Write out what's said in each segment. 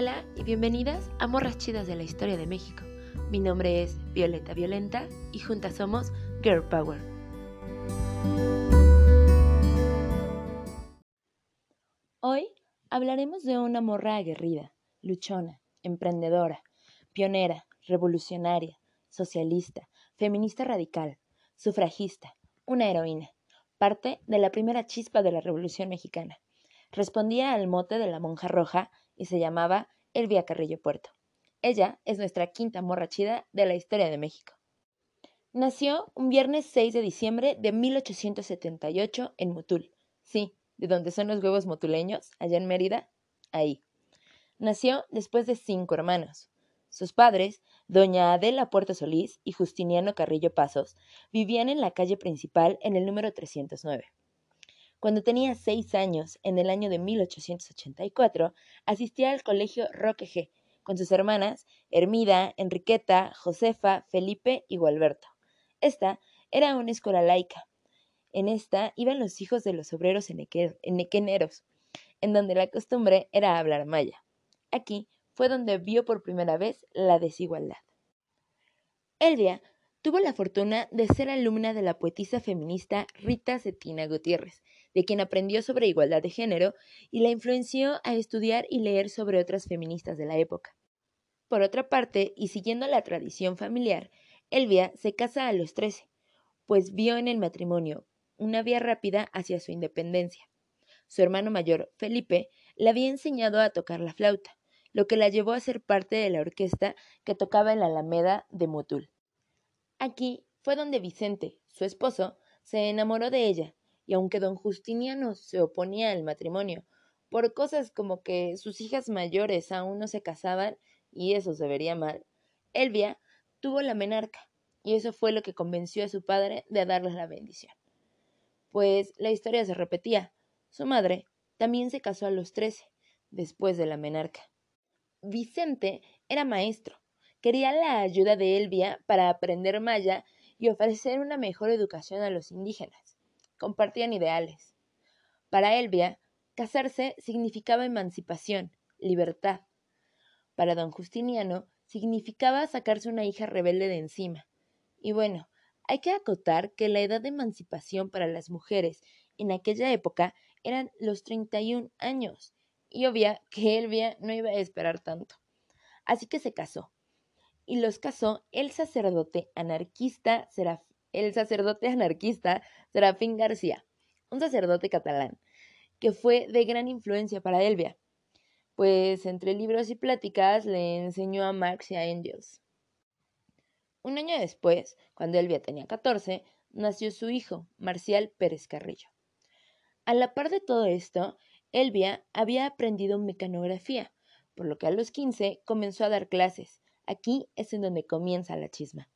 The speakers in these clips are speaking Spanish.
Hola y bienvenidas a Morras Chidas de la Historia de México. Mi nombre es Violeta Violenta y juntas somos Girl Power. Hoy hablaremos de una morra aguerrida, luchona, emprendedora, pionera, revolucionaria, socialista, feminista radical, sufragista, una heroína, parte de la primera chispa de la Revolución Mexicana. Respondía al mote de la monja roja y se llamaba Elvia Carrillo Puerto. Ella es nuestra quinta morra chida de la historia de México. Nació un viernes 6 de diciembre de 1878 en Motul. Sí, de donde son los huevos motuleños, allá en Mérida, ahí. Nació después de cinco hermanos. Sus padres, doña Adela Puerto Solís y Justiniano Carrillo Pasos, vivían en la calle principal en el número 309. Cuando tenía seis años, en el año de 1884, asistía al colegio Roque G, con sus hermanas Hermida, Enriqueta, Josefa, Felipe y Gualberto. Esta era una escuela laica. En esta iban los hijos de los obreros enequeneros, en donde la costumbre era hablar maya. Aquí fue donde vio por primera vez la desigualdad. Elvia tuvo la fortuna de ser alumna de la poetisa feminista Rita Cetina Gutiérrez, de quien aprendió sobre igualdad de género y la influenció a estudiar y leer sobre otras feministas de la época. Por otra parte, y siguiendo la tradición familiar, Elvia se casa a los trece, pues vio en el matrimonio una vía rápida hacia su independencia. Su hermano mayor, Felipe, le había enseñado a tocar la flauta, lo que la llevó a ser parte de la orquesta que tocaba en la Alameda de Motul. Aquí fue donde Vicente, su esposo, se enamoró de ella y aunque don Justiniano se oponía al matrimonio por cosas como que sus hijas mayores aún no se casaban y eso se vería mal, Elvia tuvo la menarca y eso fue lo que convenció a su padre de darles la bendición. Pues la historia se repetía. Su madre también se casó a los trece, después de la menarca. Vicente era maestro, quería la ayuda de Elvia para aprender maya y ofrecer una mejor educación a los indígenas compartían ideales. Para Elvia, casarse significaba emancipación, libertad. Para don Justiniano, significaba sacarse una hija rebelde de encima. Y bueno, hay que acotar que la edad de emancipación para las mujeres en aquella época eran los 31 años, y obvia que Elvia no iba a esperar tanto. Así que se casó. Y los casó el sacerdote anarquista Seraf el sacerdote anarquista Serafín García, un sacerdote catalán, que fue de gran influencia para Elvia, pues entre libros y pláticas le enseñó a Marx y a Engels. Un año después, cuando Elvia tenía 14, nació su hijo, Marcial Pérez Carrillo. A la par de todo esto, Elvia había aprendido mecanografía, por lo que a los 15 comenzó a dar clases. Aquí es en donde comienza la chisma.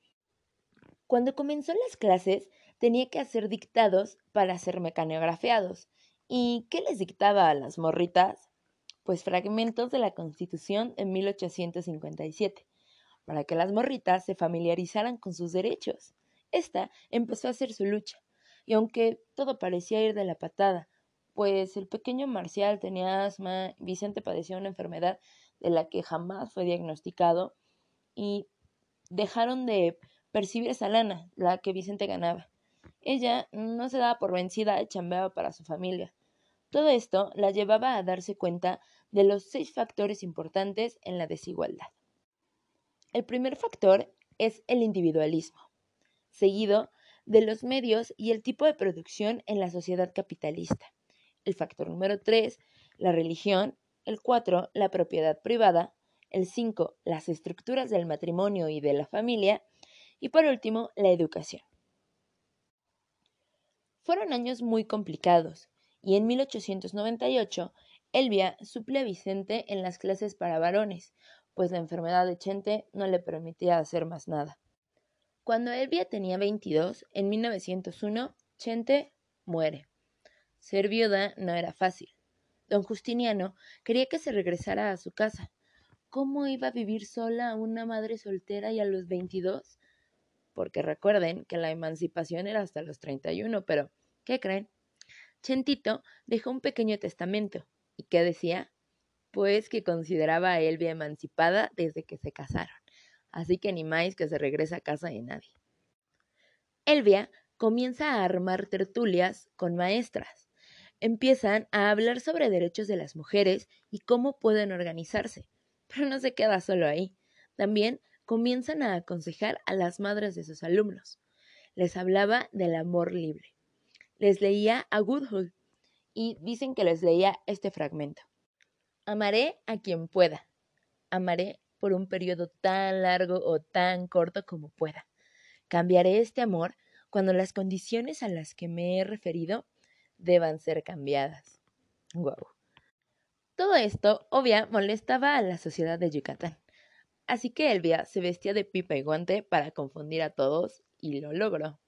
Cuando comenzó las clases, tenía que hacer dictados para ser mecanografiados. ¿Y qué les dictaba a las morritas? Pues fragmentos de la Constitución de 1857, para que las morritas se familiarizaran con sus derechos. Esta empezó a hacer su lucha, y aunque todo parecía ir de la patada, pues el pequeño Marcial tenía asma, Vicente padecía una enfermedad de la que jamás fue diagnosticado, y dejaron de percibir esa lana, la que Vicente ganaba. Ella no se daba por vencida y chambeaba para su familia. Todo esto la llevaba a darse cuenta de los seis factores importantes en la desigualdad. El primer factor es el individualismo, seguido de los medios y el tipo de producción en la sociedad capitalista. El factor número tres, la religión. El cuatro, la propiedad privada. El cinco, las estructuras del matrimonio y de la familia. Y por último, la educación. Fueron años muy complicados, y en 1898 Elvia suple a Vicente en las clases para varones, pues la enfermedad de Chente no le permitía hacer más nada. Cuando Elvia tenía 22, en 1901, Chente muere. Ser viuda no era fácil. Don Justiniano quería que se regresara a su casa. ¿Cómo iba a vivir sola una madre soltera y a los 22? Porque recuerden que la emancipación era hasta los 31, pero ¿qué creen? Chentito dejó un pequeño testamento. ¿Y qué decía? pues que consideraba a Elvia emancipada desde que se casaron, así que ni más que se regrese a casa de nadie. Elvia comienza a armar tertulias con maestras. Empiezan a hablar sobre derechos de las mujeres y cómo pueden organizarse. Pero no se queda solo ahí. También comienzan a aconsejar a las madres de sus alumnos. Les hablaba del amor libre. Les leía a Woodhull y dicen que les leía este fragmento. Amaré a quien pueda. Amaré por un periodo tan largo o tan corto como pueda. Cambiaré este amor cuando las condiciones a las que me he referido deban ser cambiadas. Wow. Todo esto, obvia, molestaba a la sociedad de Yucatán. Así que Elvia se vestía de pipa y guante para confundir a todos y lo logró.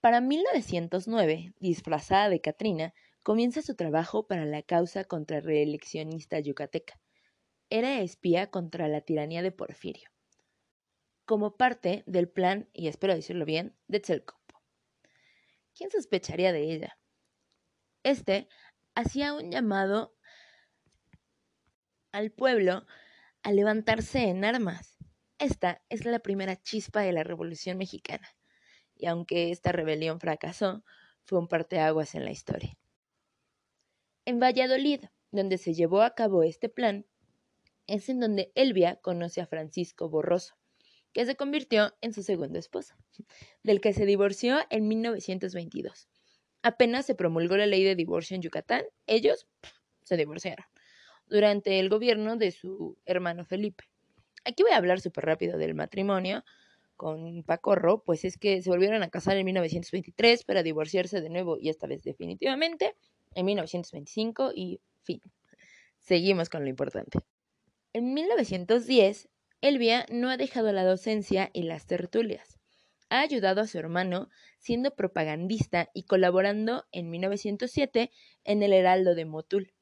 Para 1909, disfrazada de Catrina, comienza su trabajo para la causa contrarreeleccionista yucateca. Era espía contra la tiranía de Porfirio, como parte del plan, y espero decirlo bien, de Tzelcopo. ¿Quién sospecharía de ella? Este hacía un llamado al pueblo a levantarse en armas. Esta es la primera chispa de la Revolución Mexicana, y aunque esta rebelión fracasó, fue un parteaguas en la historia. En Valladolid, donde se llevó a cabo este plan, es en donde Elvia conoce a Francisco Borroso, que se convirtió en su segundo esposo, del que se divorció en 1922. Apenas se promulgó la ley de divorcio en Yucatán, ellos se divorciaron durante el gobierno de su hermano Felipe. Aquí voy a hablar súper rápido del matrimonio con Pacorro, pues es que se volvieron a casar en 1923 para divorciarse de nuevo y esta vez definitivamente en 1925 y fin. Seguimos con lo importante. En 1910, Elvia no ha dejado la docencia y las tertulias. Ha ayudado a su hermano siendo propagandista y colaborando en 1907 en el Heraldo de Motul.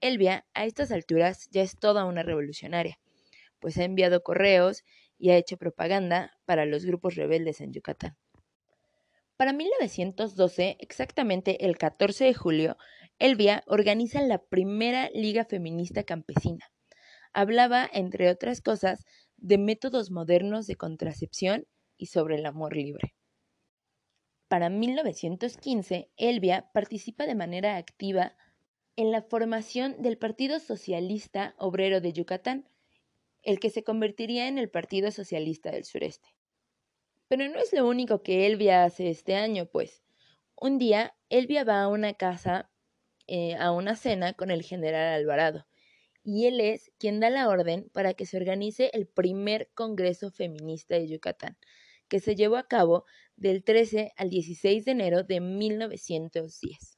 Elvia, a estas alturas, ya es toda una revolucionaria, pues ha enviado correos y ha hecho propaganda para los grupos rebeldes en Yucatán. Para 1912, exactamente el 14 de julio, Elvia organiza la primera Liga Feminista Campesina. Hablaba, entre otras cosas, de métodos modernos de contracepción y sobre el amor libre. Para 1915, Elvia participa de manera activa en la formación del Partido Socialista Obrero de Yucatán, el que se convertiría en el Partido Socialista del Sureste. Pero no es lo único que Elvia hace este año, pues. Un día, Elvia va a una casa, eh, a una cena con el general Alvarado, y él es quien da la orden para que se organice el primer Congreso Feminista de Yucatán, que se llevó a cabo del 13 al 16 de enero de 1910.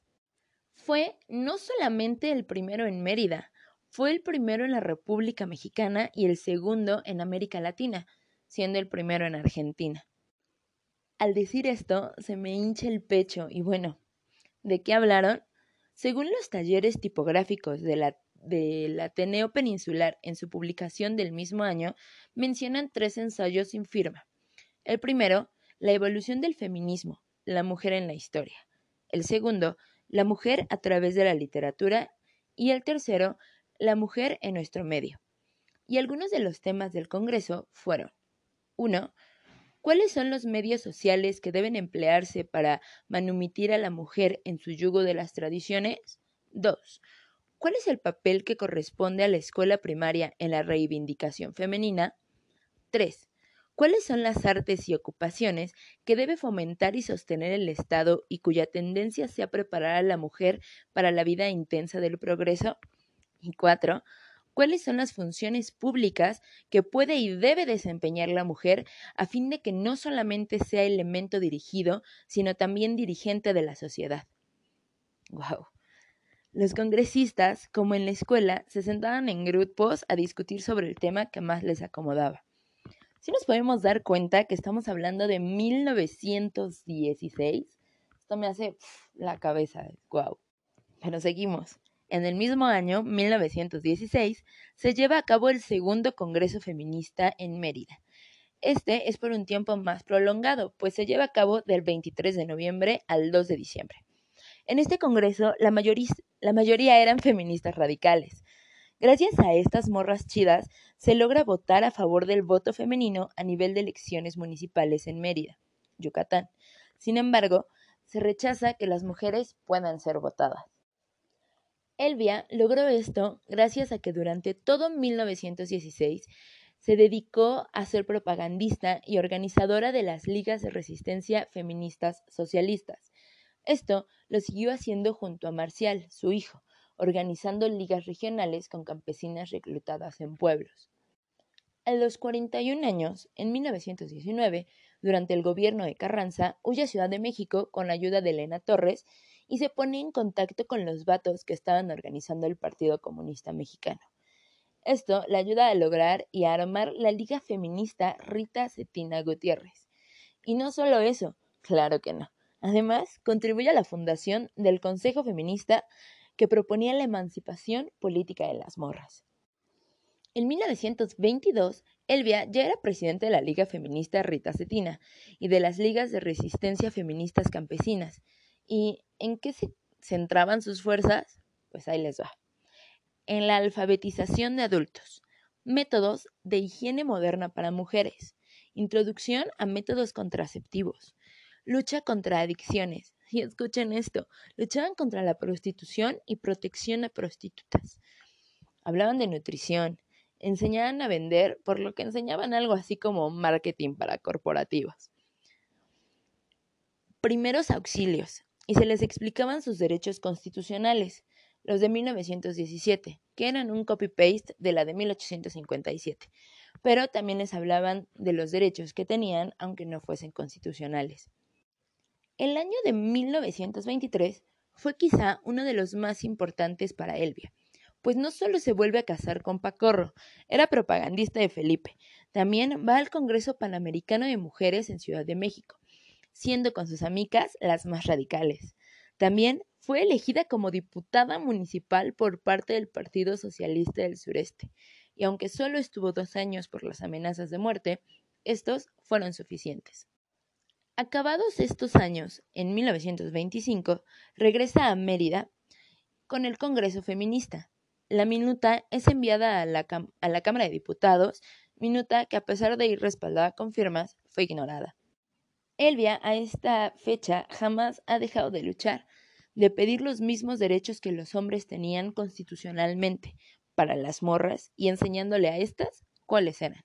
Fue no solamente el primero en Mérida, fue el primero en la República Mexicana y el segundo en América Latina, siendo el primero en Argentina. Al decir esto, se me hincha el pecho y bueno, ¿de qué hablaron? Según los talleres tipográficos de la, del Ateneo Peninsular en su publicación del mismo año, mencionan tres ensayos sin firma. El primero, la evolución del feminismo, la mujer en la historia. El segundo, la mujer a través de la literatura. Y el tercero, la mujer en nuestro medio. Y algunos de los temas del Congreso fueron 1. ¿Cuáles son los medios sociales que deben emplearse para manumitir a la mujer en su yugo de las tradiciones? 2. ¿Cuál es el papel que corresponde a la escuela primaria en la reivindicación femenina? 3. ¿Cuáles son las artes y ocupaciones que debe fomentar y sostener el Estado y cuya tendencia sea preparar a la mujer para la vida intensa del progreso? Y 4 cuáles son las funciones públicas que puede y debe desempeñar la mujer a fin de que no solamente sea elemento dirigido, sino también dirigente de la sociedad. Wow. Los congresistas, como en la escuela, se sentaban en grupos a discutir sobre el tema que más les acomodaba. Si nos podemos dar cuenta que estamos hablando de 1916, esto me hace la cabeza, wow. Pero seguimos. En el mismo año, 1916, se lleva a cabo el segundo Congreso Feminista en Mérida. Este es por un tiempo más prolongado, pues se lleva a cabo del 23 de noviembre al 2 de diciembre. En este Congreso, la mayoría eran feministas radicales, Gracias a estas morras chidas, se logra votar a favor del voto femenino a nivel de elecciones municipales en Mérida, Yucatán. Sin embargo, se rechaza que las mujeres puedan ser votadas. Elvia logró esto gracias a que durante todo 1916 se dedicó a ser propagandista y organizadora de las ligas de resistencia feministas socialistas. Esto lo siguió haciendo junto a Marcial, su hijo, organizando ligas regionales con campesinas reclutadas en pueblos. A los 41 años, en 1919, durante el gobierno de Carranza, huye a Ciudad de México con la ayuda de Elena Torres y se pone en contacto con los vatos que estaban organizando el Partido Comunista Mexicano. Esto le ayuda a lograr y a armar la Liga Feminista Rita Cetina Gutiérrez. Y no solo eso, claro que no. Además, contribuye a la fundación del Consejo Feminista que proponía la emancipación política de las morras. En 1922, Elvia ya era presidente de la Liga Feminista Rita Cetina y de las Ligas de Resistencia Feministas Campesinas. ¿Y en qué se centraban sus fuerzas? Pues ahí les va. En la alfabetización de adultos, métodos de higiene moderna para mujeres, introducción a métodos contraceptivos, lucha contra adicciones. Y escuchen esto, luchaban contra la prostitución y protección a prostitutas. Hablaban de nutrición, enseñaban a vender, por lo que enseñaban algo así como marketing para corporativos. Primeros auxilios, y se les explicaban sus derechos constitucionales, los de 1917, que eran un copy-paste de la de 1857, pero también les hablaban de los derechos que tenían aunque no fuesen constitucionales. El año de 1923 fue quizá uno de los más importantes para Elvia, pues no solo se vuelve a casar con Pacorro, era propagandista de Felipe, también va al Congreso Panamericano de Mujeres en Ciudad de México, siendo con sus amigas las más radicales. También fue elegida como diputada municipal por parte del Partido Socialista del Sureste, y aunque solo estuvo dos años por las amenazas de muerte, estos fueron suficientes. Acabados estos años, en 1925, regresa a Mérida con el Congreso Feminista. La minuta es enviada a la, a la Cámara de Diputados, minuta que a pesar de ir respaldada con firmas, fue ignorada. Elvia a esta fecha jamás ha dejado de luchar, de pedir los mismos derechos que los hombres tenían constitucionalmente para las morras y enseñándole a estas cuáles eran.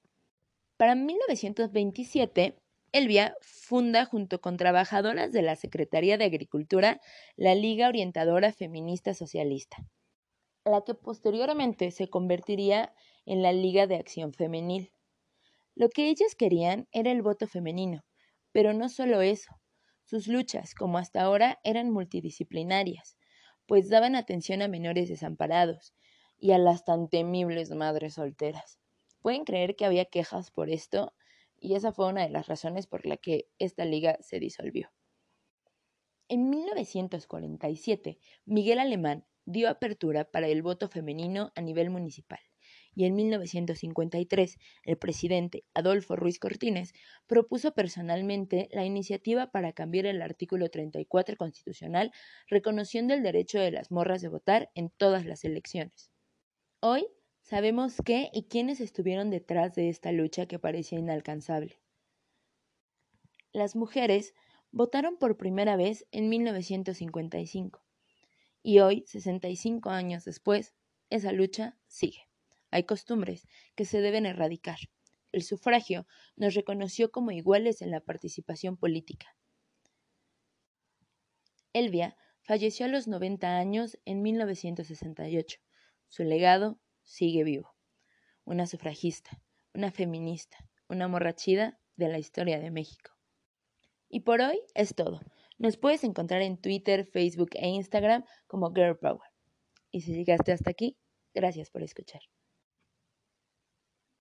Para 1927, Elvia funda junto con trabajadoras de la Secretaría de Agricultura la Liga Orientadora Feminista Socialista, la que posteriormente se convertiría en la Liga de Acción Femenil. Lo que ellas querían era el voto femenino, pero no solo eso. Sus luchas, como hasta ahora, eran multidisciplinarias, pues daban atención a menores desamparados y a las tan temibles madres solteras. ¿Pueden creer que había quejas por esto? Y esa fue una de las razones por la que esta liga se disolvió. En 1947, Miguel Alemán dio apertura para el voto femenino a nivel municipal y en 1953 el presidente Adolfo Ruiz Cortines propuso personalmente la iniciativa para cambiar el artículo 34 constitucional reconociendo el derecho de las morras de votar en todas las elecciones. Hoy Sabemos qué y quiénes estuvieron detrás de esta lucha que parecía inalcanzable. Las mujeres votaron por primera vez en 1955 y hoy, 65 años después, esa lucha sigue. Hay costumbres que se deben erradicar. El sufragio nos reconoció como iguales en la participación política. Elvia falleció a los 90 años en 1968. Su legado sigue vivo. Una sufragista, una feminista, una morrachida de la historia de México. Y por hoy es todo. Nos puedes encontrar en Twitter, Facebook e Instagram como Girl Power. Y si llegaste hasta aquí, gracias por escuchar.